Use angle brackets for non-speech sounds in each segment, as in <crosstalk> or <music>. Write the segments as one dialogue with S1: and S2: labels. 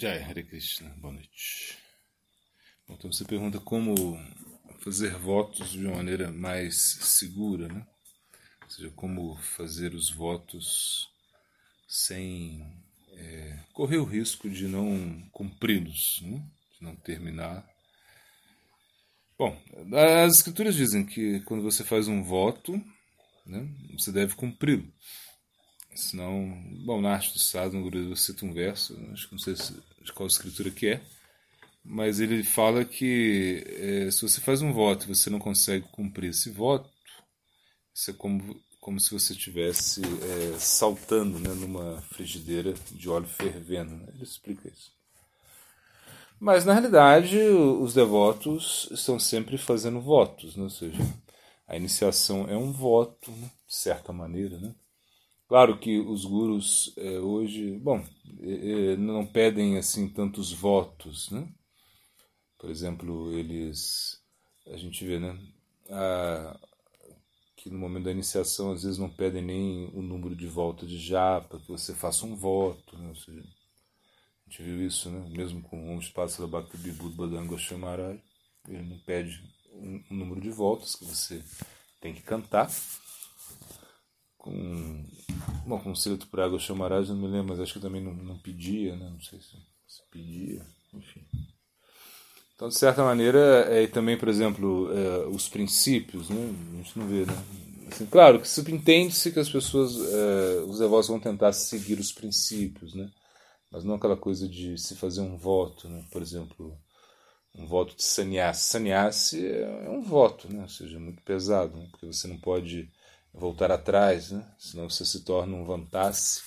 S1: Jai, Hare Krishna, boa noite. Então você pergunta como fazer votos de uma maneira mais segura, né? Ou seja, como fazer os votos sem é, correr o risco de não cumpri-los, né? de não terminar. Bom, as escrituras dizem que quando você faz um voto, né, você deve cumpri-lo. Senão, bom, na arte do Estado, no Guru um verso, acho que não sei se, de qual escritura que é, mas ele fala que é, se você faz um voto e você não consegue cumprir esse voto, isso é como, como se você estivesse é, saltando né, numa frigideira de óleo fervendo. Né? Ele explica isso. Mas, na realidade, os devotos estão sempre fazendo votos, né? ou seja, a iniciação é um voto, né? de certa maneira, né? Claro que os gurus é, hoje, bom, é, não pedem assim tantos votos, né? Por exemplo, eles, a gente vê, né, a, que no momento da iniciação às vezes não pedem nem o número de volta de japa, que você faça um voto, né? Seja, a gente viu isso, né? Mesmo com o Om Spasa Bhakti Bibud Badanga Shamaraj, ele não pede um, um número de voltas que você tem que cantar com bom com o Sila Tupuraga Chamaraj, não me lembro, mas acho que também não, não pedia, né? não sei se, se pedia, enfim. Então, de certa maneira, é, também, por exemplo, é, os princípios, né? a gente não vê, né? Assim, claro que subentende-se que as pessoas, é, os devotos vão tentar seguir os princípios, né? mas não aquela coisa de se fazer um voto, né? por exemplo, um voto de sannyasi. Sannyasi é um voto, né? ou seja, é muito pesado, né? porque você não pode voltar atrás, né? senão você se torna um vantasse,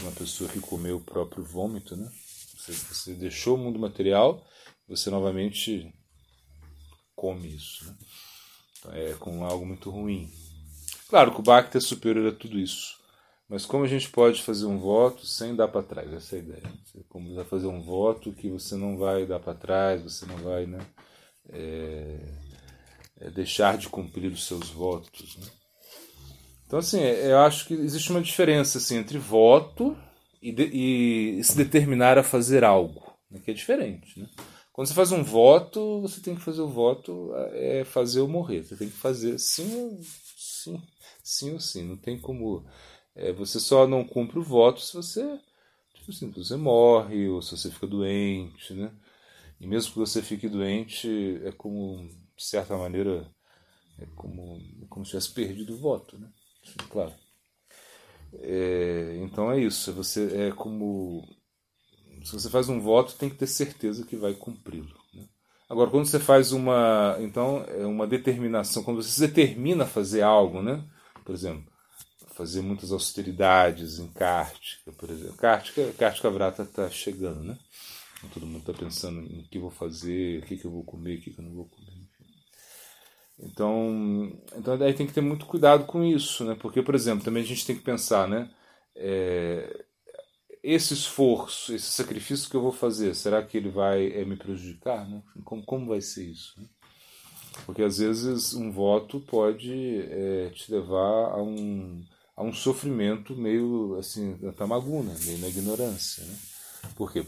S1: uma pessoa que comeu o próprio vômito. Né? Você, você deixou o mundo material, você novamente come isso. Né? Então, é com algo muito ruim. Claro que o Bhakti é superior a tudo isso. Mas como a gente pode fazer um voto sem dar para trás? Essa é a ideia. Como vai fazer um voto que você não vai dar para trás, você não vai né, é, é deixar de cumprir os seus votos. Né? Então, assim, é, eu acho que existe uma diferença assim, entre voto e, de, e se determinar a fazer algo, né, que é diferente. Né? Quando você faz um voto, você tem que fazer o voto, é fazer ou morrer. Você tem que fazer sim, sim, sim ou sim. Não tem como. É, você só não cumpre o voto se você, tipo assim, você morre ou se você fica doente, né? E mesmo que você fique doente, é como, de certa maneira, é como, é como se tivesse perdido o voto, né? Claro. É, então é isso. Você é como se você faz um voto, tem que ter certeza que vai cumpri-lo. Né? Agora, quando você faz uma, então é uma determinação, quando você determina fazer algo, né? Por exemplo, fazer muitas austeridades em Kártica, por exemplo. Kártica, Kártica Vrata está chegando, né? Todo mundo está pensando em o que vou fazer, o que, que eu vou comer, o que, que eu não vou comer. Então, então aí tem que ter muito cuidado com isso, né? Porque, por exemplo, também a gente tem que pensar, né? É, esse esforço, esse sacrifício que eu vou fazer, será que ele vai é, me prejudicar? Né? Como, como vai ser isso? Né? Porque às vezes um voto pode é, te levar a um, a um sofrimento meio assim, na tamaguna, meio na ignorância. Né? Por quê?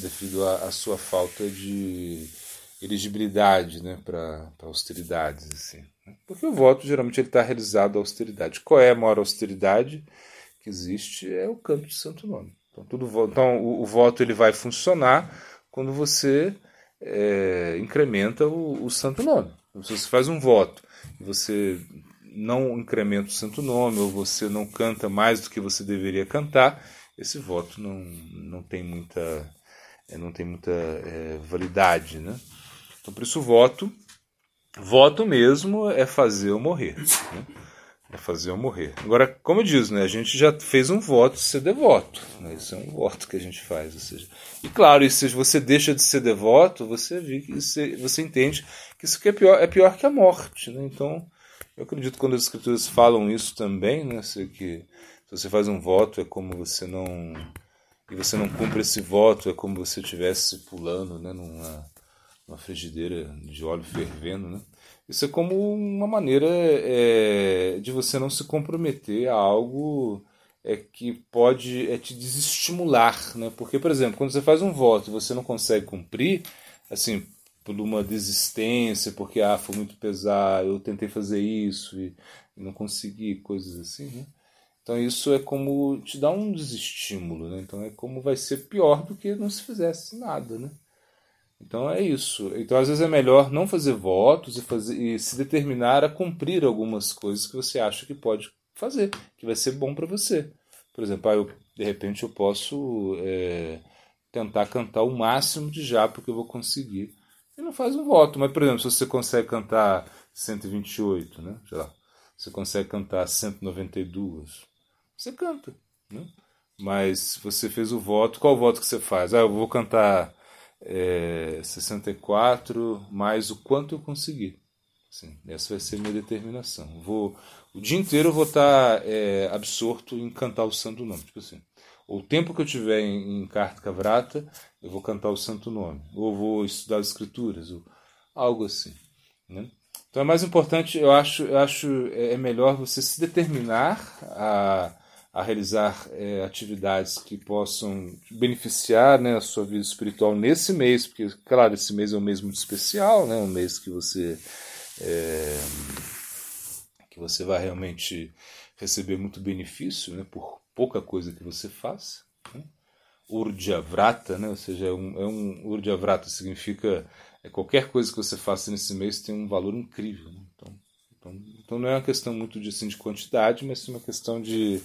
S1: Devido à sua falta de elegibilidade né, para austeridades. Assim. Né? Porque o voto geralmente está realizado à austeridade. Qual é a maior austeridade que existe? É o canto de santo nome. Então, tudo, então o, o voto ele vai funcionar quando você é, incrementa o, o, santo nome. Então, se você faz um voto e você não incrementa o santo nome ou você não canta mais do que você deveria cantar, esse voto não, não tem muita, é, não tem muita é, validade, né? Então, por isso, voto, voto mesmo é fazer eu morrer. Né? É fazer eu morrer. Agora, como eu disse, né, a gente já fez um voto de ser devoto. Né? Isso é um voto que a gente faz. Ou seja, e claro, e se você deixa de ser devoto, você, você, você entende que isso é pior, é pior que a morte. Né? Então, eu acredito que quando as escrituras falam isso também, né, que se você faz um voto é como você não e você não cumpre esse voto é como você estivesse pulando, né, numa uma frigideira de óleo fervendo, né? Isso é como uma maneira é, de você não se comprometer a algo é que pode é te desestimular, né? Porque, por exemplo, quando você faz um voto e você não consegue cumprir, assim, por uma desistência, porque ah, foi muito pesado, eu tentei fazer isso e não consegui, coisas assim, né? Então isso é como te dá um desestímulo, né? Então é como vai ser pior do que não se fizesse nada, né? Então é isso. Então às vezes é melhor não fazer votos e, fazer, e se determinar a cumprir algumas coisas que você acha que pode fazer, que vai ser bom para você. Por exemplo, ah, eu, de repente eu posso é, tentar cantar o máximo de japa que eu vou conseguir. E não faz um voto. Mas, por exemplo, se você consegue cantar 128, né? Sei lá, você consegue cantar 192, você canta. Né? Mas se você fez o voto, qual voto que você faz? Ah, eu vou cantar é, 64 mais o quanto eu conseguir. Assim, essa vai ser a minha determinação. Vou, o dia inteiro eu vou estar é, absorto em cantar o santo nome. Tipo assim, o tempo que eu tiver em, em Carta Cavrata, eu vou cantar o santo nome. Ou vou estudar as escrituras, ou algo assim. Né? Então é mais importante, eu acho, eu acho é, é melhor você se determinar a, a realizar é, atividades que possam beneficiar né, a sua vida espiritual nesse mês, porque, claro, esse mês é um mês muito especial, né, um mês que você é, que você vai realmente receber muito benefício né, por pouca coisa que você faça. Né? Urjavrata, né, ou seja, é um, é um Urjavrata significa é qualquer coisa que você faça nesse mês tem um valor incrível. Né? Então, então, não é uma questão muito de, assim, de quantidade, mas sim uma questão de,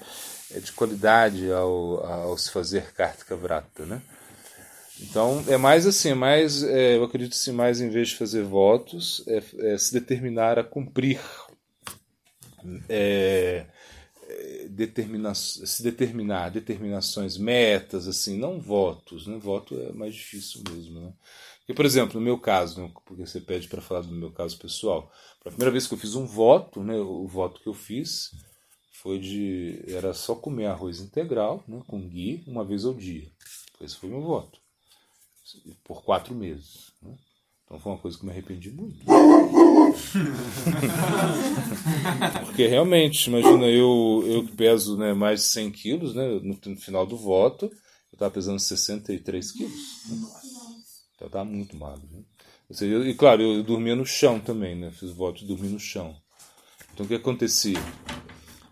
S1: é, de qualidade ao, ao se fazer Kartika Vrata. Né? Então é mais assim, é mais, é, eu acredito assim, mais em vez de fazer votos, é, é se determinar a cumprir, é, é determina, se determinar determinações, metas, assim, não votos, né? Voto é mais difícil mesmo, né? Porque, por exemplo, no meu caso, né, porque você pede para falar do meu caso pessoal, a primeira vez que eu fiz um voto, né, o voto que eu fiz foi de era só comer arroz integral, né, com ghee, uma vez ao dia. Esse foi meu voto por quatro meses. Né? Então foi uma coisa que me arrependi muito. <laughs> Porque realmente, imagina, eu, eu que peso né, mais de 100 quilos, né, no, no final do voto, eu estava pesando 63 quilos. Né? Então eu estava muito magro. Né? Ou seja, eu, e claro, eu dormia no chão também, né? Fiz voto de dormir no chão. Então o que acontecia?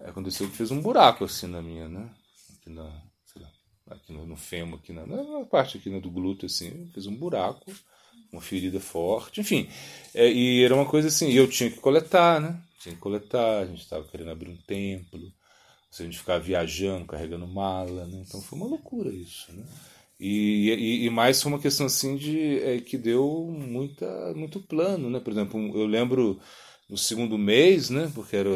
S1: Aconteceu que fez um buraco assim na minha, né? Aqui na, aqui no, no fêmur, aqui na, na parte aqui né, do glúteo, assim, fez um buraco, uma ferida forte, enfim. É, e era uma coisa assim, eu tinha que coletar, né? Tinha que coletar, a gente estava querendo abrir um templo, a gente ficava viajando, carregando mala, né? Então foi uma loucura isso, né? E, e, e, mais foi uma questão assim de é, que deu muita, muito plano, né? Por exemplo, eu lembro no segundo mês, né? Porque era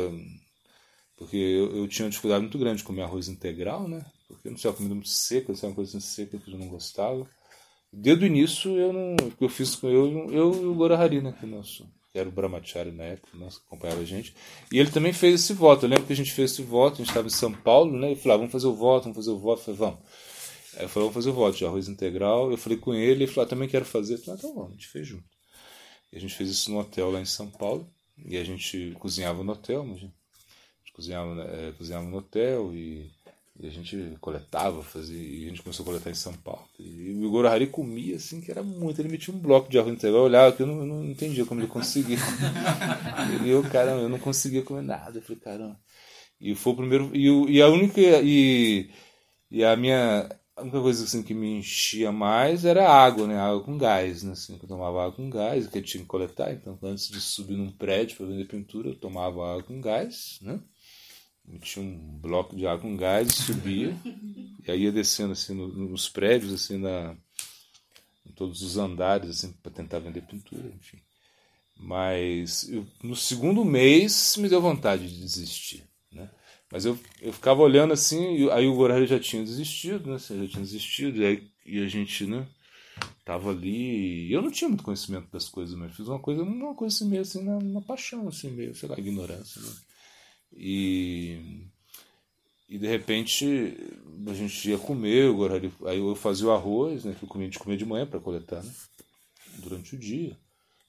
S1: porque eu, eu tinha uma dificuldade muito grande de comer arroz integral, né? porque não sei, a comida muito seca, sei, uma coisa assim seca que eu não gostava. Desde o início, eu não, eu fiz com eu, eu e o Gorahari, né, que, nosso, que era o Brahmachari na época, nosso, que acompanhava a gente, e ele também fez esse voto. Eu lembro que a gente fez esse voto, a gente estava em São Paulo, né, e falou, ah, vamos fazer o voto, vamos fazer o voto. Eu falei, vamos. Aí eu falei, vamos fazer o voto de arroz integral. Eu falei com ele, ele falou, ah, também quero fazer. Eu falei, ah, então vamos, a gente fez junto. E a gente fez isso no hotel lá em São Paulo, e a gente cozinhava no hotel, mas a gente cozinhava, é, cozinhava no hotel e e a gente coletava, fazia, e a gente começou a coletar em São Paulo. E o Igor Hari comia assim, que era muito. Ele metia um bloco de arroz integral, eu olhava que eu não, eu não entendia como ele conseguia. <laughs> e eu, caramba, eu não conseguia comer nada. Eu falei, caramba. E foi o primeiro. E, e a única. E, e a minha. A única coisa assim, que me enchia mais era água, né? Água com gás, né? Assim, eu tomava água com gás, que eu tinha que coletar. Então, antes de subir num prédio para vender pintura, eu tomava água com gás, né? tinha um bloco de água com gás, subia, e aí ia descendo assim no, nos prédios, assim, na, em todos os andares, assim, para tentar vender pintura, enfim. Mas eu, no segundo mês me deu vontade de desistir? Mas eu, eu ficava olhando assim, aí o Gorari já tinha desistido, né? Já tinha desistido, e, aí, e a gente, né? Tava ali, e eu não tinha muito conhecimento das coisas, mas fiz uma coisa, uma coisa assim meio assim, na, na paixão, assim, meio, sei lá, ignorância, né? E, e de repente a gente ia comer, aí eu fazia o arroz, né, que eu comia, de comer de manhã para coletar, né, durante o dia.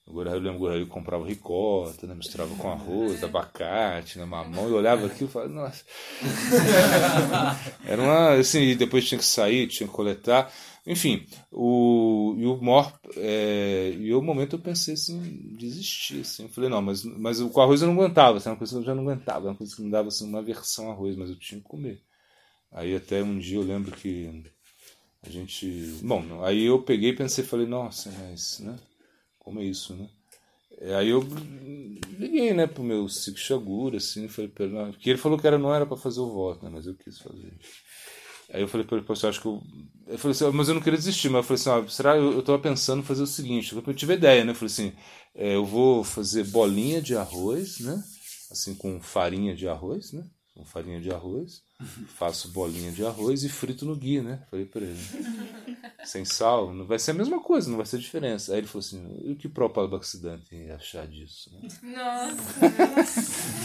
S1: Agora eu lembro que comprava ricota, né? misturava com arroz, abacate, né? mamão, e olhava aquilo e falava, nossa. <laughs> Era uma. Assim, depois tinha que sair, tinha que coletar. Enfim, o, e o maior. É, e o momento eu pensei assim, desistir. Assim. Eu falei, não, mas, mas com arroz eu não aguentava, assim, uma coisa que eu já não aguentava, uma coisa que me dava assim, uma versão arroz, mas eu tinha que comer. Aí até um dia eu lembro que a gente. Bom, aí eu peguei e pensei, falei, nossa, mas, né? Como é isso, né? Aí eu liguei, né, pro meu Chico Chagura, assim, falei pra ele, porque ele falou que era, não era para fazer o voto, né, mas eu quis fazer. Aí eu falei pra ele, acho que eu... Eu falei assim, mas eu não queria desistir, mas eu falei assim, ah, será, eu, eu tava pensando em fazer o seguinte, eu tive ideia, né, eu falei assim, é, eu vou fazer bolinha de arroz, né, assim, com farinha de arroz, né, com farinha de arroz, faço bolinha de arroz e frito no gui, né? Falei pra ele. Sem sal, não vai ser a mesma coisa, não vai ser diferença. Aí ele falou assim: e o que próprio oxidante ia achar disso? Né?
S2: Nossa!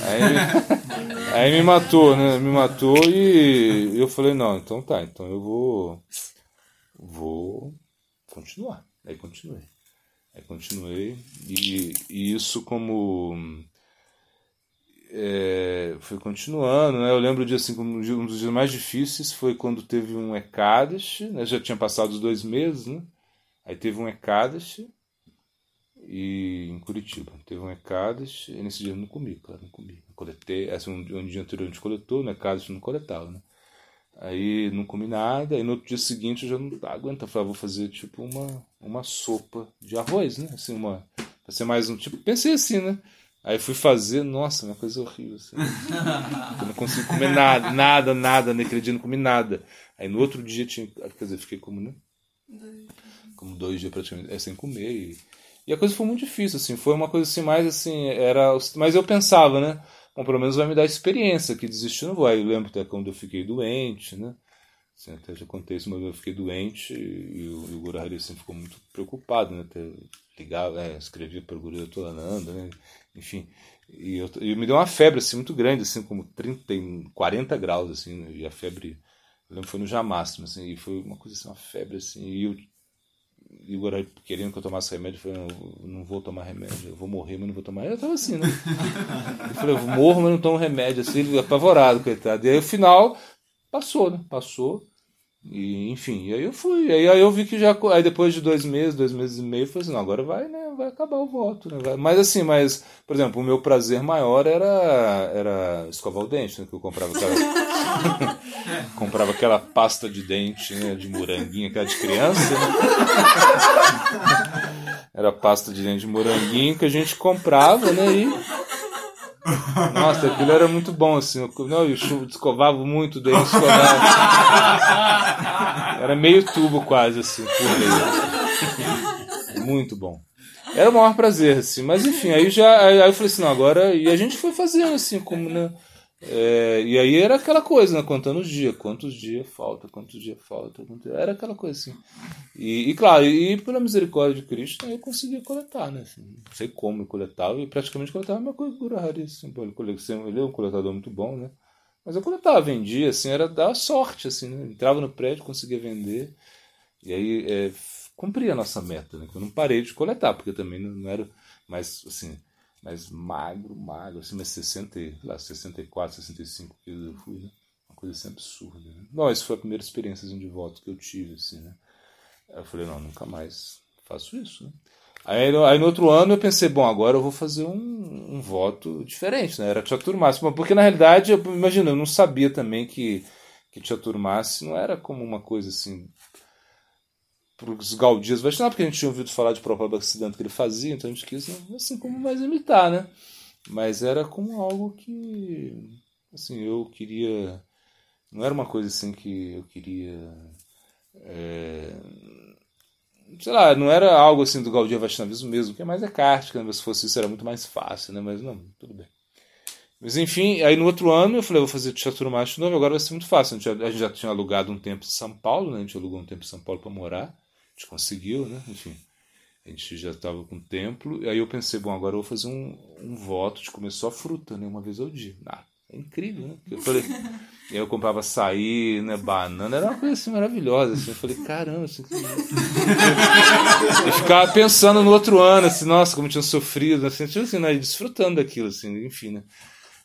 S1: Aí, aí me matou, né? Me matou e eu falei: não, então tá, então eu vou. Vou continuar. Aí continuei. Aí continuei. E, e isso como é, foi continuando, né? Eu lembro de assim, um dos dias mais difíceis foi quando teve um Ekadash, né? Já tinha passado os dois meses, né? Aí teve um Ekadash e em Curitiba teve um Ekadash e nesse dia eu não comi, claro, não comi. Eu coletei, assim, um, um dia anterior a gente coletou, no Ekadash não coletava, né? Aí não comi nada, aí no outro dia seguinte eu já não aguento, eu falei, ah, vou fazer tipo uma, uma sopa de arroz, né? Assim, uma, pra ser mais um tipo, pensei assim, né? Aí fui fazer, nossa, uma coisa horrível. Assim. eu não consigo comer nada, nada, nada, naquele dia não comi nada. Aí no outro dia tinha. Quer dizer, fiquei como, né? Como dois dias praticamente, é, sem comer. E, e a coisa foi muito difícil, assim. Foi uma coisa assim, mais assim, era. Mas eu pensava, né? Bom, pelo menos vai me dar experiência, que desistir não. Aí eu lembro até quando eu fiquei doente, né? Assim, até já contei isso, mas eu fiquei doente e, o, e o Gurari assim, ficou muito preocupado, né? Até ligava, é, escrevia para o Guru Tolananda, né? Enfim. E, eu, e me deu uma febre assim, muito grande, assim, como 30, 40 graus, assim, né? e a febre, eu lembro foi no Jamáximo, assim, e foi uma coisa assim, uma febre, assim, e eu e o Gurari querendo que eu tomasse remédio, eu falei, não, não vou tomar remédio, eu vou morrer, mas não vou tomar. Eu tava assim, né? Eu falei, eu morro, mas não tomo remédio, assim, apavorado, coitado. E aí, o final, passou, né? Passou. E, enfim, e aí eu fui. Aí, aí eu vi que já. Aí depois de dois meses, dois meses e meio, eu falei assim, não, agora vai, né? Vai acabar o voto. Né? Vai. Mas assim, mas, por exemplo, o meu prazer maior era, era escovar o dente, né? Que eu comprava aquela. <laughs> comprava aquela pasta de dente, né? De moranguinho, aquela de criança. Né? <laughs> Era pasta de dente de moranguinho que a gente comprava, né? E nossa, aquilo era muito bom, assim. Não, eu escovava muito o escovava. Era meio tubo quase, assim. Muito bom. Era o maior prazer, assim. Mas enfim, aí já. Aí eu falei assim, não, agora. E a gente foi fazendo, assim, como, né? É, e aí era aquela coisa, né? Contando os dias, quantos dias falta, quantos dias falta, quantos... era aquela coisa assim. E, e, claro, e pela misericórdia de Cristo eu conseguia coletar, né? Assim, não sei como eu coletava, e praticamente coletava a mesma coisa que o Gurahari, assim, ele é um coletador muito bom, né? Mas eu coletava, vendia, assim, era dar sorte, assim, né? Entrava no prédio, conseguia vender, e aí é, cumpria a nossa meta, né? Eu não parei de coletar, porque também não, não era mais, assim mas magro, magro, assim, mas 60, lá, 64, 65 quilos eu fui, né? Uma coisa assim absurda, né? Não, essa foi a primeira experiência de voto que eu tive, assim, né? Eu falei, não, nunca mais faço isso, né? Aí, aí no outro ano eu pensei, bom, agora eu vou fazer um, um voto diferente, né? Era Chaturmassi, porque na realidade, eu, imagina, eu não sabia também que, que Chaturmassi não era como uma coisa assim os Gaudias Vaishnava, porque a gente tinha ouvido falar de Prabhupada Bhaktisiddhanta que ele fazia, então a gente quis, assim, como mais imitar, né? Mas era como algo que, assim, eu queria... Não era uma coisa assim que eu queria... É, sei lá, não era algo assim do Gaudia Vaishnavismo mesmo, que é mais é kártica, né? se fosse isso era muito mais fácil, né? Mas não, tudo bem. Mas enfim, aí no outro ano eu falei, vou fazer Chaturmash novo, agora vai ser muito fácil. A gente, já, a gente já tinha alugado um tempo em São Paulo, né? A gente alugou um tempo em São Paulo para morar gente conseguiu, né? Enfim, a gente já estava com o templo. E aí eu pensei, bom, agora eu vou fazer um, um voto de comer só fruta, né? Uma vez ao dia. Ah, é incrível, né? Eu falei, eu comprava açaí, né, banana, era uma coisa assim maravilhosa. Assim. Eu falei, caramba, assim, eu ficava pensando no outro ano, assim, nossa, como tinha sofrido, assim, tipo assim, né, desfrutando daquilo, assim, enfim, né?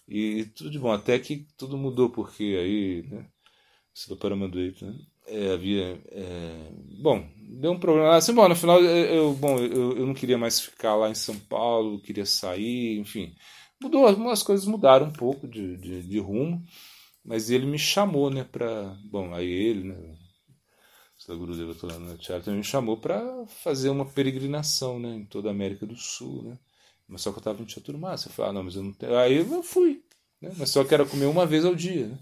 S1: E tudo de bom, até que tudo mudou, porque aí, né, se do Paramanduíto, né? É, havia. É, bom, deu um problema. Assim, bom, no final, eu, bom, eu, eu não queria mais ficar lá em São Paulo, queria sair, enfim. Mudou, algumas coisas mudaram um pouco de, de, de rumo, mas ele me chamou, né, para. Bom, aí ele, né, o Gurudeva no teatro, me chamou para fazer uma peregrinação, né, em toda a América do Sul, né. Mas só que eu estava no Teatro Massa. Eu falei, ah, não, mas eu não tenho. Aí eu fui, né, mas só que era comer uma vez ao dia, né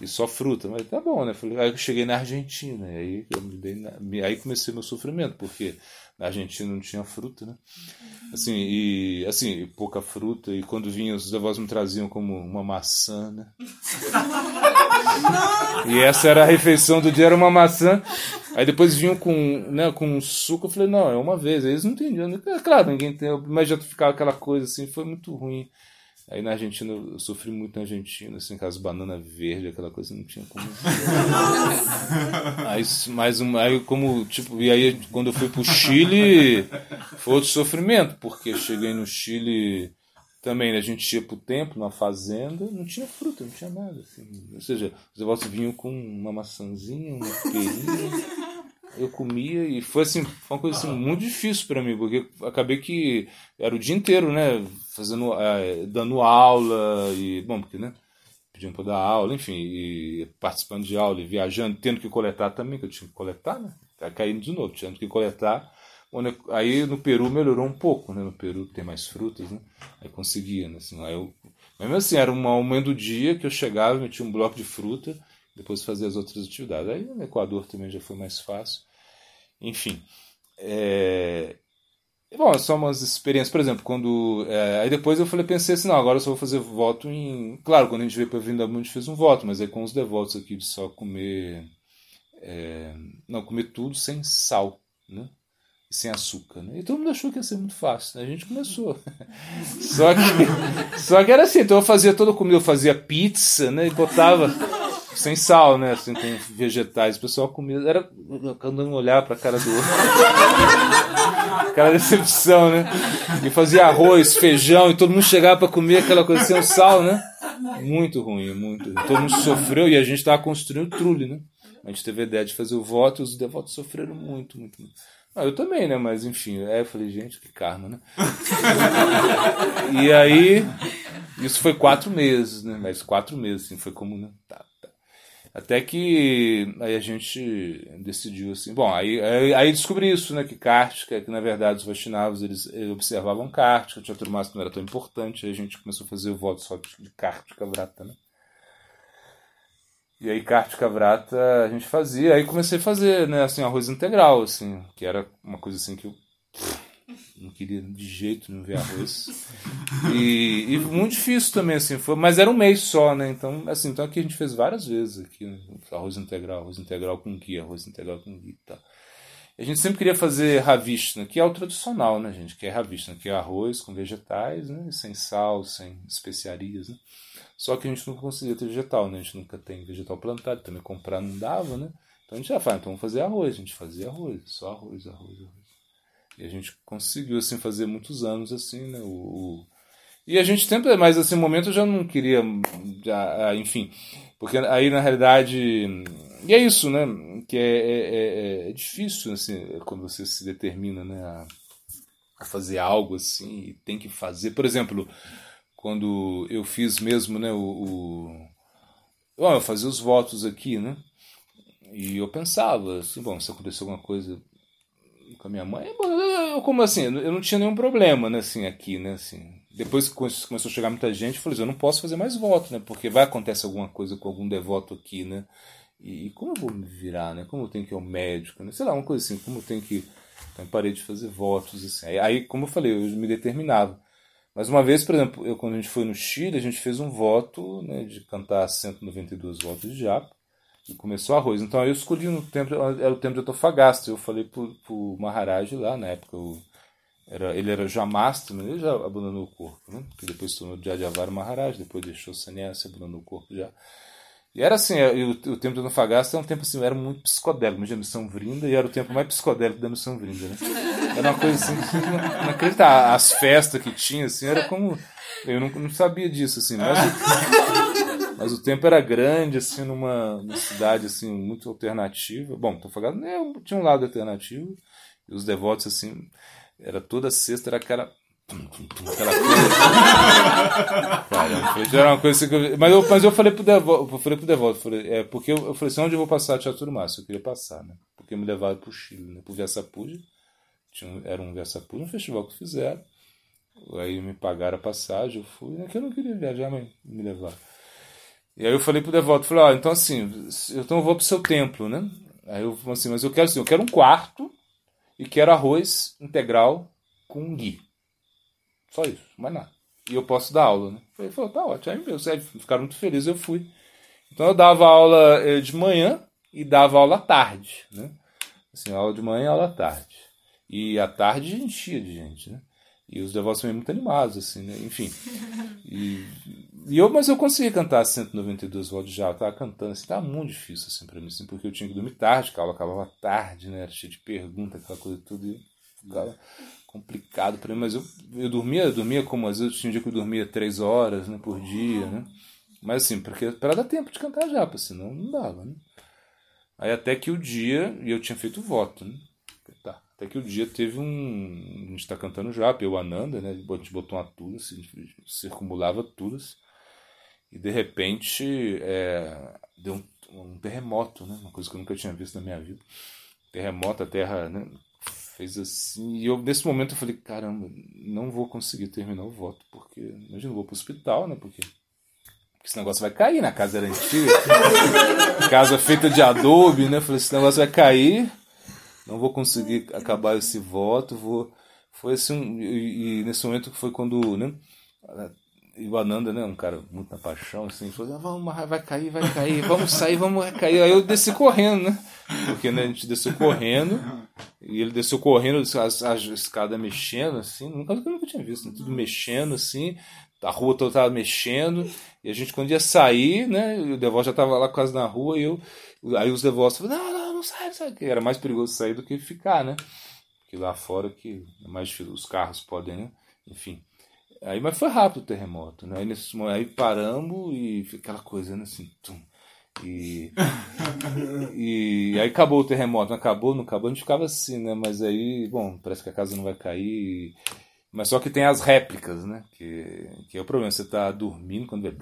S1: e só fruta. Mas tá bom, né? Aí eu cheguei na Argentina, aí, eu me dei na... aí comecei meu sofrimento, porque na Argentina não tinha fruta, né? Assim, e assim, pouca fruta, e quando vinha, os avós me traziam como uma maçã, né? e essa era a refeição do dia, era uma maçã. Aí depois vinham com, né, com suco, eu falei, não, é uma vez. Aí eles não entendiam. Claro, ninguém tem, mas já ficava aquela coisa assim, foi muito ruim. Aí na Argentina, eu sofri muito na Argentina, assim, com as bananas verdes, aquela coisa, não tinha como. aí, mais um, aí, como, tipo, e aí quando eu fui pro Chile, foi outro sofrimento, porque cheguei no Chile também, né, a gente ia pro templo, numa fazenda, não tinha fruta, não tinha nada, assim. Ou seja, os avós vinham com uma maçãzinha, uma perinha eu comia e foi assim, foi uma coisa assim, muito difícil para mim, porque acabei que era o dia inteiro, né, fazendo, é, dando aula e, bom, porque, né, pedindo para dar aula, enfim, e participando de aula e viajando, tendo que coletar também, que eu tinha que coletar, né, tá caindo de novo, tendo que coletar. Aí no Peru melhorou um pouco, né, no Peru tem mais frutas, né, aí conseguia, né, assim, aí eu, mesmo assim, era um momento do dia que eu chegava, metia um bloco de fruta, depois fazer as outras atividades. Aí no Equador também já foi mais fácil. Enfim. É... Bom, são umas experiências, por exemplo, quando. É... aí depois eu falei, pensei assim, não, agora eu só vou fazer voto em. Claro, quando a gente veio para Vindamundo a gente fez um voto, mas aí com os devotos aqui de só comer. É... Não, comer tudo sem sal, né? Sem açúcar, né? E todo mundo achou que ia ser muito fácil, né? A gente começou. <laughs> só, que, só que era assim, então eu fazia toda a comida, eu fazia pizza, né? E botava sem sal, né? Assim, com vegetais. O pessoal comia. Era andando olhar pra cara do outro. <laughs> aquela decepção, né? E fazia arroz, feijão, e todo mundo chegava para comer aquela coisa sem sal, né? Muito ruim, muito ruim. Todo mundo sofreu e a gente estava construindo o trule, né? A gente teve a ideia de fazer o voto e os devotos sofreram muito, muito, muito. Ah, eu também, né? Mas enfim, é, eu falei, gente, que karma, né? <laughs> e aí, isso foi quatro meses, né? Mas quatro meses, assim, foi como, né? Tá, até que aí a gente decidiu assim, bom, aí, aí, aí descobri isso, né, que Kartika, que na verdade os Vaishnavas eles, eles observavam Kartika, o Teatro Massa não era tão importante, aí a gente começou a fazer o voto só de Kartika Vrata, né. E aí Kartika Vrata a gente fazia, aí comecei a fazer, né, assim, arroz integral, assim, que era uma coisa assim que eu não queria de jeito nenhum ver arroz. e, e, muito difícil também, assim, foi, mas era um mês só, né? Então, assim, então aqui a gente fez várias vezes aqui, arroz integral, arroz integral com ghee, arroz integral com ghee e tal. A gente sempre queria fazer ravishna, que é o tradicional, né, gente? Que é ravishna, que é arroz com vegetais, né? Sem sal, sem especiarias, né? Só que a gente nunca conseguia ter vegetal, né? A gente nunca tem vegetal plantado, também comprar não dava, né? Então a gente já fala, então vamos fazer arroz. A gente fazia arroz, só arroz, arroz, arroz. E a gente conseguiu assim fazer muitos anos assim, né? O, o... E a gente sempre, mas assim, momento eu já não queria, já, enfim, porque aí na realidade e é isso, né? Que é, é, é, é difícil assim quando você se determina, né? A, a fazer algo assim e tem que fazer, por exemplo, quando eu fiz mesmo, né? O, o eu fazia os votos aqui, né? E eu pensava assim, bom, se acontecer alguma coisa com a minha mãe, eu, como assim, eu não tinha nenhum problema, né, assim, aqui, né, assim. Depois que começou a chegar muita gente, eu falei, assim, eu não posso fazer mais voto, né, porque vai acontecer alguma coisa com algum devoto aqui, né, e, e como eu vou me virar, né, como eu tenho que ir ao médico, né, sei lá, uma coisa assim, como eu tenho que... Então, parei de fazer votos, assim. Aí, aí, como eu falei, eu me determinava. Mas uma vez, por exemplo, eu, quando a gente foi no Chile, a gente fez um voto né, de cantar 192 votos de japa e começou arroz. Então eu escolhi no tempo, era o tempo de Antofagasta. Eu falei pro, pro Maharaj lá, na época, o, era, ele era mas ele já abandonou o corpo, né? Porque depois se tornou Jajavara Maharaj, depois deixou Sannyasa, abandonou o corpo já. E era assim, é, o, o tempo do Nafagasta é um tempo assim, era muito psicodélico, imagina a missão Vrinda, e era o tempo mais psicodélico da missão Vrinda, né? Era uma coisa assim, acreditar. As festas que tinha, assim, era como. Eu não, não sabia disso, assim, mas o, <laughs> mas o tempo era grande, assim, numa, numa cidade, assim, muito alternativa. Bom, Tafagasta né, tinha um lado alternativo, e os devotos, assim, era toda sexta, era aquela Aquela coisa. <laughs> Era uma coisa que eu, mas, eu, mas eu falei pro devoto, eu falei pro devoto, falei, é, porque eu, eu falei assim, onde eu vou passar Teatro Márcio? Eu queria passar, né? Porque me levaram pro Chile, né? Pro Versapuja. Era um Versapuja, um festival que fizeram. Aí me pagaram a passagem, eu fui, né? Que eu não queria viajar, mas me levaram. E aí eu falei pro devoto, falei, ó, ah, então assim, então eu vou pro seu templo, né? Aí eu falei assim, mas eu quero assim, eu quero um quarto e quero arroz integral com gui. Só isso, mais nada. E eu posso dar aula, né? Ele falou, tá ótimo. Aí meu, sério, ficaram muito felizes, eu fui. Então eu dava aula eh, de manhã e dava aula à tarde, né? Assim, aula de manhã e aula à tarde. E à tarde enchia de gente, né? E os devotos também muito animados, assim, né? Enfim. <laughs> E, e eu, mas eu consegui cantar 192 volts já, eu tava cantando, assim, tava muito difícil, assim, pra mim, assim, porque eu tinha que dormir tarde, a aula acabava tarde, né? Era cheio de perguntas, aquela coisa tudo, e ficava complicado para mim, mas eu, eu dormia, eu dormia como às vezes tinha um dia que eu dormia três horas né, por dia, né? Mas assim, porque para dar tempo de cantar japa, senão não dava, né? Aí até que o dia, e eu tinha feito voto, né? Tá, até que o dia teve um. A gente tá cantando japa, eu Ananda, né? A gente botou uma tulas, assim, circumulava tulas, e de repente é, deu um, um terremoto, né? Uma coisa que eu nunca tinha visto na minha vida. Terremoto, a terra né? fez assim. E eu, nesse momento, eu falei: caramba, não vou conseguir terminar o voto, porque. Imagina, eu vou pro hospital, né? Porque. Porque esse negócio vai cair, na né? casa era antiga. <laughs> casa feita de adobe, né? Falei: esse negócio vai cair, não vou conseguir acabar esse voto, vou. Foi assim, e, nesse momento foi quando, né? E o Ananda, né, um cara muito na paixão, assim, falou: ah, vamos, vai cair, vai cair, vamos sair, vamos cair. Aí eu desci correndo, né? Porque né, a gente desceu correndo, e ele desceu correndo, as, as escadas mexendo, assim, nunca, nunca tinha visto, né, tudo mexendo, assim, a rua toda estava mexendo, e a gente, quando ia sair, né, o devoto já estava lá quase na rua, e eu, aí os devotos falaram: não, não, não sai, não sai, era mais perigoso sair do que ficar, né? Porque lá fora que é mais difícil, os carros podem, né? Enfim. Aí, mas foi rápido o terremoto, né? Aí, nesse, aí paramos e aquela coisa, né? Assim, tum. E, e aí acabou o terremoto, não acabou, não acabou, a gente ficava assim, né? Mas aí, bom, parece que a casa não vai cair. Mas só que tem as réplicas, né? Que, que é o problema, você tá dormindo quando vê.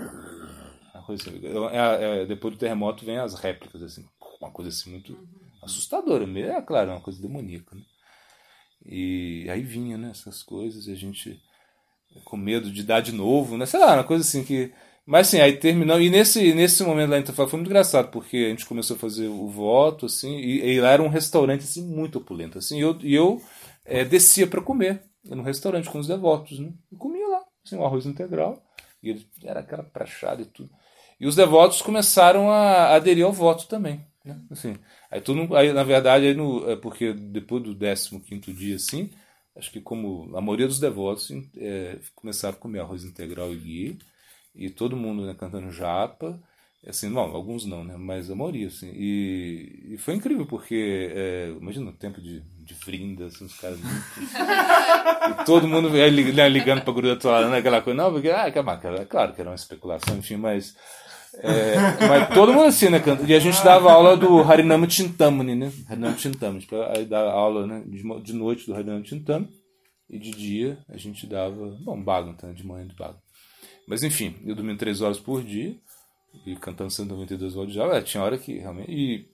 S1: É, é, depois do terremoto vem as réplicas, assim, uma coisa assim muito assustadora, é claro, é uma coisa demoníaca, né? E aí vinha, né, essas coisas, e a gente com medo de dar de novo, né? Sei lá, uma coisa assim que. Mas assim, aí terminou. E nesse, nesse momento lá em Itafá foi muito engraçado, porque a gente começou a fazer o voto, assim, e, e lá era um restaurante assim, muito opulento. Assim, e eu, e eu é, descia para comer no restaurante com os devotos, né? E comia lá, assim, um arroz integral. E ele, era aquela prachada e tudo. E os devotos começaram a aderir ao voto também. Né? Assim, aí, tudo, aí, na verdade, aí no, é porque depois do 15 dia, assim, acho que como a maioria dos devotos é, começaram a comer arroz integral e ghee, e todo mundo né, cantando japa, assim, alguns não, né, mas a maioria, assim, e, e foi incrível, porque, é, imagina o tempo de, de frinda, assim, os caras <laughs> e todo mundo né, ligando para a guru da né, aquela coisa, não, porque, ah, é claro que era uma especulação, enfim, mas... É, mas todo mundo assim, né? E a gente dava aula do Harinama Chintamani, né? Harinama Chintamani. Tipo, aí dava aula né, de, noite do Harinama Chintamani. E de dia a gente dava. Bom, Bhagavatam, de manhã de Bhagavatam. Mas enfim, eu dormia três horas por dia. E cantando 192 horas de já. É, tinha hora que realmente. E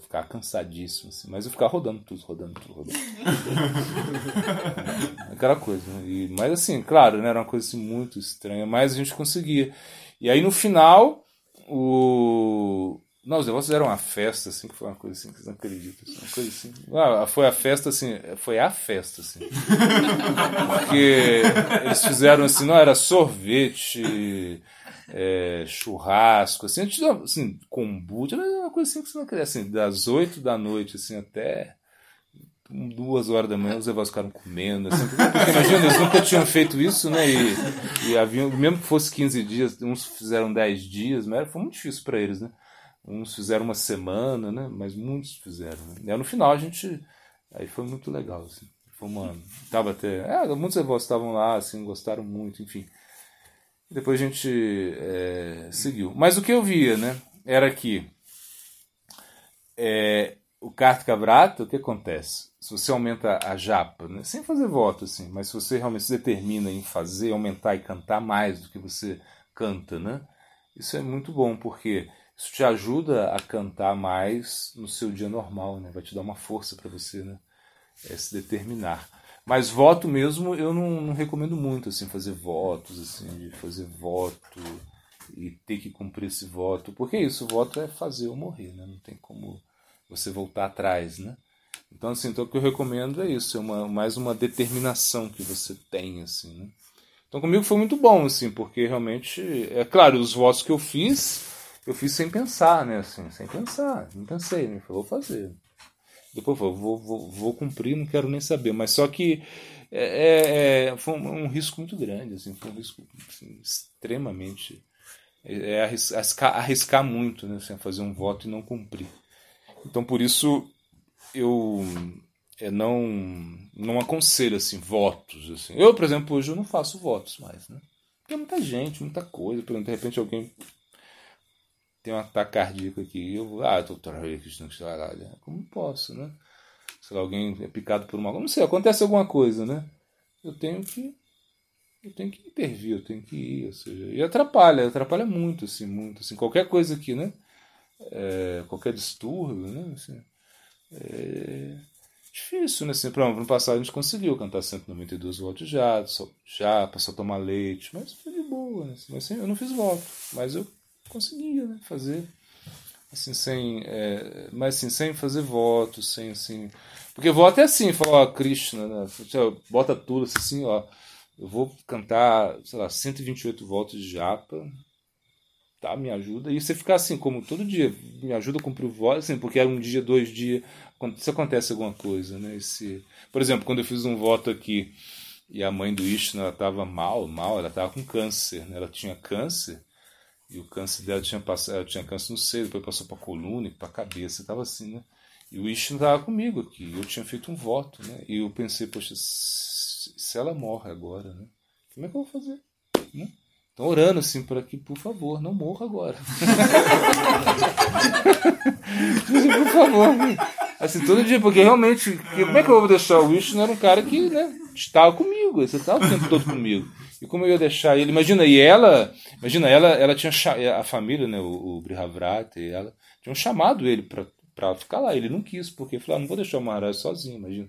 S1: ficava cansadíssimo, assim, mas eu ficava rodando tudo, rodando tudo, rodando. <laughs> Aquela coisa, né? E, mas assim, claro, né, era uma coisa assim, muito estranha, mas a gente conseguia. E aí no final, o. Não, os negócios eram uma festa, assim, que foi uma coisa assim, que vocês não acreditam. Assim, uma coisa assim. Ah, foi a festa, assim, foi a festa, assim. Porque eles fizeram assim, não, era sorvete, é, churrasco, assim, assim, kombucha, uma coisa assim que você não queria, assim, das oito da noite, assim, até duas horas da manhã os avós ficaram comendo. Assim, porque, imagina, eles nunca tinham feito isso, né? E, e haviam, mesmo que fosse 15 dias, uns fizeram 10 dias, mas foi muito difícil para eles, né? Uns fizeram uma semana, né? Mas muitos fizeram. Né? E aí, no final a gente. Aí foi muito legal, assim. Foi uma. Tava até. É, muitos avós estavam lá, assim, gostaram muito, enfim. Depois a gente é, seguiu. Mas o que eu via, né? Era que. É, o Kartika Vrata, o que acontece? Se você aumenta a japa, né? sem fazer voto, assim, mas se você realmente se determina em fazer, aumentar e cantar mais do que você canta, né? Isso é muito bom, porque isso te ajuda a cantar mais no seu dia normal, né? Vai te dar uma força para você, né? É se determinar. Mas voto mesmo eu não, não, recomendo muito, assim, fazer votos, assim, de fazer voto e ter que cumprir esse voto. Porque isso, voto é fazer ou morrer, né? Não tem como você voltar atrás, né? Então, assim, então, o que eu recomendo é isso, é uma, mais uma determinação que você tem, assim, né? Então, comigo foi muito bom, assim, porque realmente, é claro, os votos que eu fiz, eu fiz sem pensar, né, assim, sem pensar, não pensei, né, vou fazer. Depois vou, vou, vou cumprir, não quero nem saber, mas só que é, é, é foi um, um, risco muito grande, assim, foi um risco assim, extremamente, é, é arriscar, arriscar muito, né, assim, fazer um voto e não cumprir. Então, por isso, eu é, não não aconselho assim votos assim. Eu, por exemplo, hoje eu não faço votos mais, né? Porque muita gente, muita coisa, por exemplo, de repente alguém tem um ataque cardíaco aqui, eu vou, ah, doutor como posso, né? Se alguém é picado por uma, não sei, acontece alguma coisa, né? Eu tenho que eu tenho que intervir, eu tenho que ir, ou seja, e atrapalha, atrapalha muito, assim, muito, assim, qualquer coisa aqui, né? É, qualquer distúrbio, né? Assim, é difícil, né? Assim, pra, no passado a gente conseguiu cantar 192 volts já, só, já, passou a tomar leite, mas foi de boa, né? Mas, assim, eu não fiz voto, mas eu conseguia né? fazer assim sem é, mas assim sem fazer voto sem assim porque voto é assim falar ó Krishna né bota tudo assim ó eu vou cantar sei lá 128 voltas de japa tá me ajuda e você ficar assim como todo dia me ajuda a cumprir o voto assim porque era um dia dois dias se acontece alguma coisa, né? Esse, por exemplo, quando eu fiz um voto aqui e a mãe do Ishna ela estava mal, mal, ela estava com câncer, né? Ela tinha câncer e o câncer dela tinha passado, ela tinha câncer no seio, depois passou para coluna e para cabeça, estava assim, né? E o Ishna estava comigo aqui, eu tinha feito um voto, né? E eu pensei, poxa, se ela morre agora, né? Como é que eu vou fazer? Né? Estão orando assim para que, por favor, não morra agora. <laughs> por favor. Assim, todo dia, porque realmente, como é que eu vou deixar o Wish? Não era um cara que né, estava comigo, você estava o tempo todo comigo. E como eu ia deixar ele? Imagina, e ela, imagina, ela, ela tinha a família, né, o, o Brihavrat, e ela tinham chamado ele para ficar lá. Ele não quis, porque falou: ah, não vou deixar o Maharaj sozinho, imagina.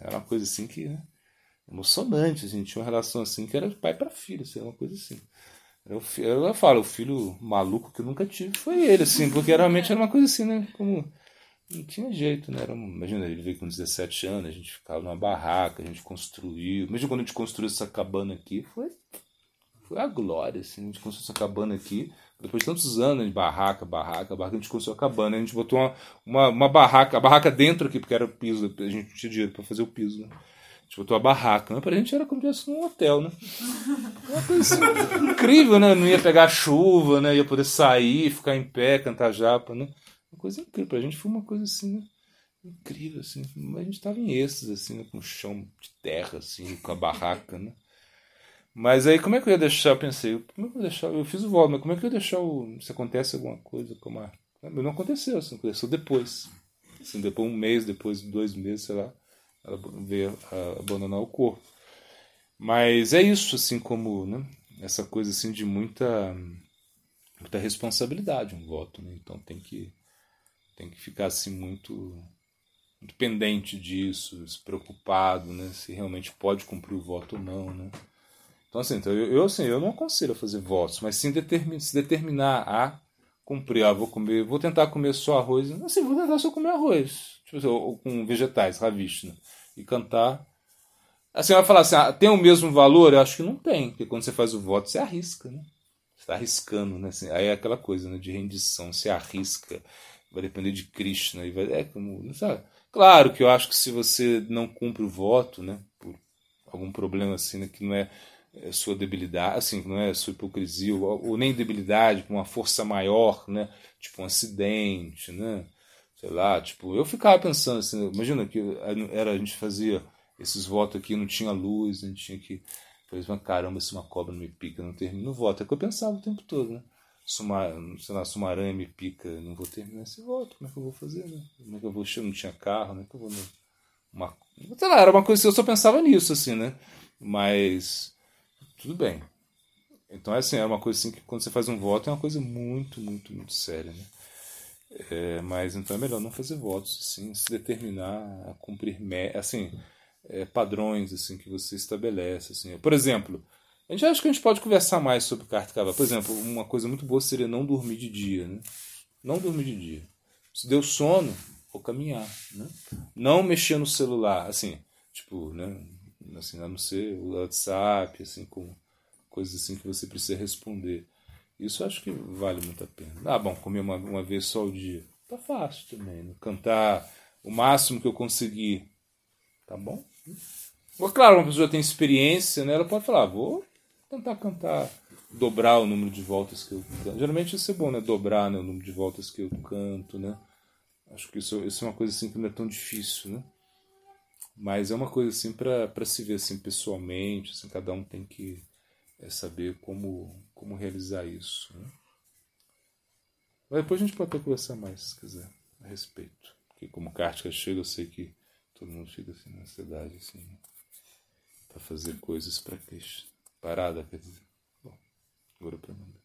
S1: Era uma coisa assim que, né, emocionante, a gente tinha uma relação assim que era de pai para filho, assim, uma coisa assim. Eu, eu falo, o filho maluco que eu nunca tive foi ele, assim, porque realmente era uma coisa assim, né? Como não tinha jeito, né? Era, imagina, ele veio com 17 anos, a gente ficava numa barraca, a gente construiu. Imagina quando a gente construiu essa cabana aqui, foi, foi a glória, assim. A gente construiu essa cabana aqui, depois de tantos anos de barraca, barraca, barraca, a gente construiu a cabana. A gente botou uma, uma, uma barraca, a barraca dentro aqui, porque era o piso, a gente não tinha dinheiro para fazer o piso, né? Gente botou a barraca, mas pra gente era como se fosse num hotel, né? Uma coisa incrível, né? Não ia pegar chuva, né? Ia poder sair, ficar em pé, cantar japa, né? Uma coisa incrível. Pra gente foi uma coisa assim, incrível, assim. Mas a gente tava em êxtase, assim, né? com o chão de terra, assim, com a barraca, né? Mas aí como é que eu ia deixar? Eu pensei, como é que eu ia deixar? Eu fiz o voto, mas como é que eu ia deixar o. Se acontece alguma coisa como a. Não aconteceu, assim, aconteceu depois. Assim, depois um mês, depois dois meses, sei lá, veio abandonar o corpo. Mas é isso, assim, como, né? Essa coisa assim de muita muita responsabilidade um voto, né? Então tem que tem que ficar assim muito, dependente disso, se preocupado, né, se realmente pode cumprir o voto ou não, né. Então assim, então, eu, eu, assim, eu não aconselho a fazer votos, mas sim determin, se determinar a cumprir, ah, vou comer, vou tentar comer só arroz, assim, vou tentar só comer arroz, tipo, assim, ou, com vegetais, ravishna, e cantar. Assim, vai falar assim, ah, tem o mesmo valor? Eu acho que não tem, porque quando você faz o voto, você arrisca, né? Você está arriscando, né? Assim, aí é aquela coisa né, de rendição, você arrisca vai depender de Krishna e vai é como sabe claro que eu acho que se você não cumpre o voto né por algum problema assim né, que não é, é sua debilidade assim não é sua hipocrisia ou, ou nem debilidade com uma força maior né tipo um acidente né sei lá tipo eu ficava pensando assim imagina que era a gente fazia esses votos aqui não tinha luz a gente tinha que por exemplo, caramba, se uma cobra me pica, não termino o voto. É o que eu pensava o tempo todo, né? Suma, sei lá, se uma aranha me pica, não vou terminar esse voto. Como é que eu vou fazer, né? Como é que eu vou? Eu não tinha carro, né? Que eu vou uma, sei lá, era uma coisa que eu só pensava nisso, assim, né? Mas tudo bem. Então, é assim, é uma coisa assim que quando você faz um voto é uma coisa muito, muito, muito séria, né? É, mas então é melhor não fazer votos, assim, se determinar a cumprir, assim, é, padrões assim que você estabelece. Assim. Por exemplo, a gente acha que a gente pode conversar mais sobre carta cavalo. Por exemplo, uma coisa muito boa seria não dormir de dia. Né? Não dormir de dia. Se deu sono, vou caminhar. Né? Não mexer no celular, assim, tipo, né? Assim, a não ser o WhatsApp, assim, com coisas assim que você precisa responder. Isso acho que vale muito a pena. Ah, bom, comer uma, uma vez só o dia. Tá fácil também. Né? Cantar o máximo que eu conseguir. Tá bom? claro, uma pessoa tem experiência, né? Ela pode falar, vou tentar cantar, dobrar o número de voltas que eu canto. Geralmente isso é bom, né? Dobrar né, o número de voltas que eu canto, né? Acho que isso, isso é uma coisa assim que não é tão difícil, né? Mas é uma coisa assim para se ver assim pessoalmente, assim, cada um tem que é, saber como, como realizar isso. Né? Mas depois a gente pode conversar mais, se quiser, a respeito. Porque como Kártica chega, eu sei que todo mundo fica assim na ansiedade, assim, para fazer coisas para Cristo. Parada, quer dizer. Bom, agora para mandar.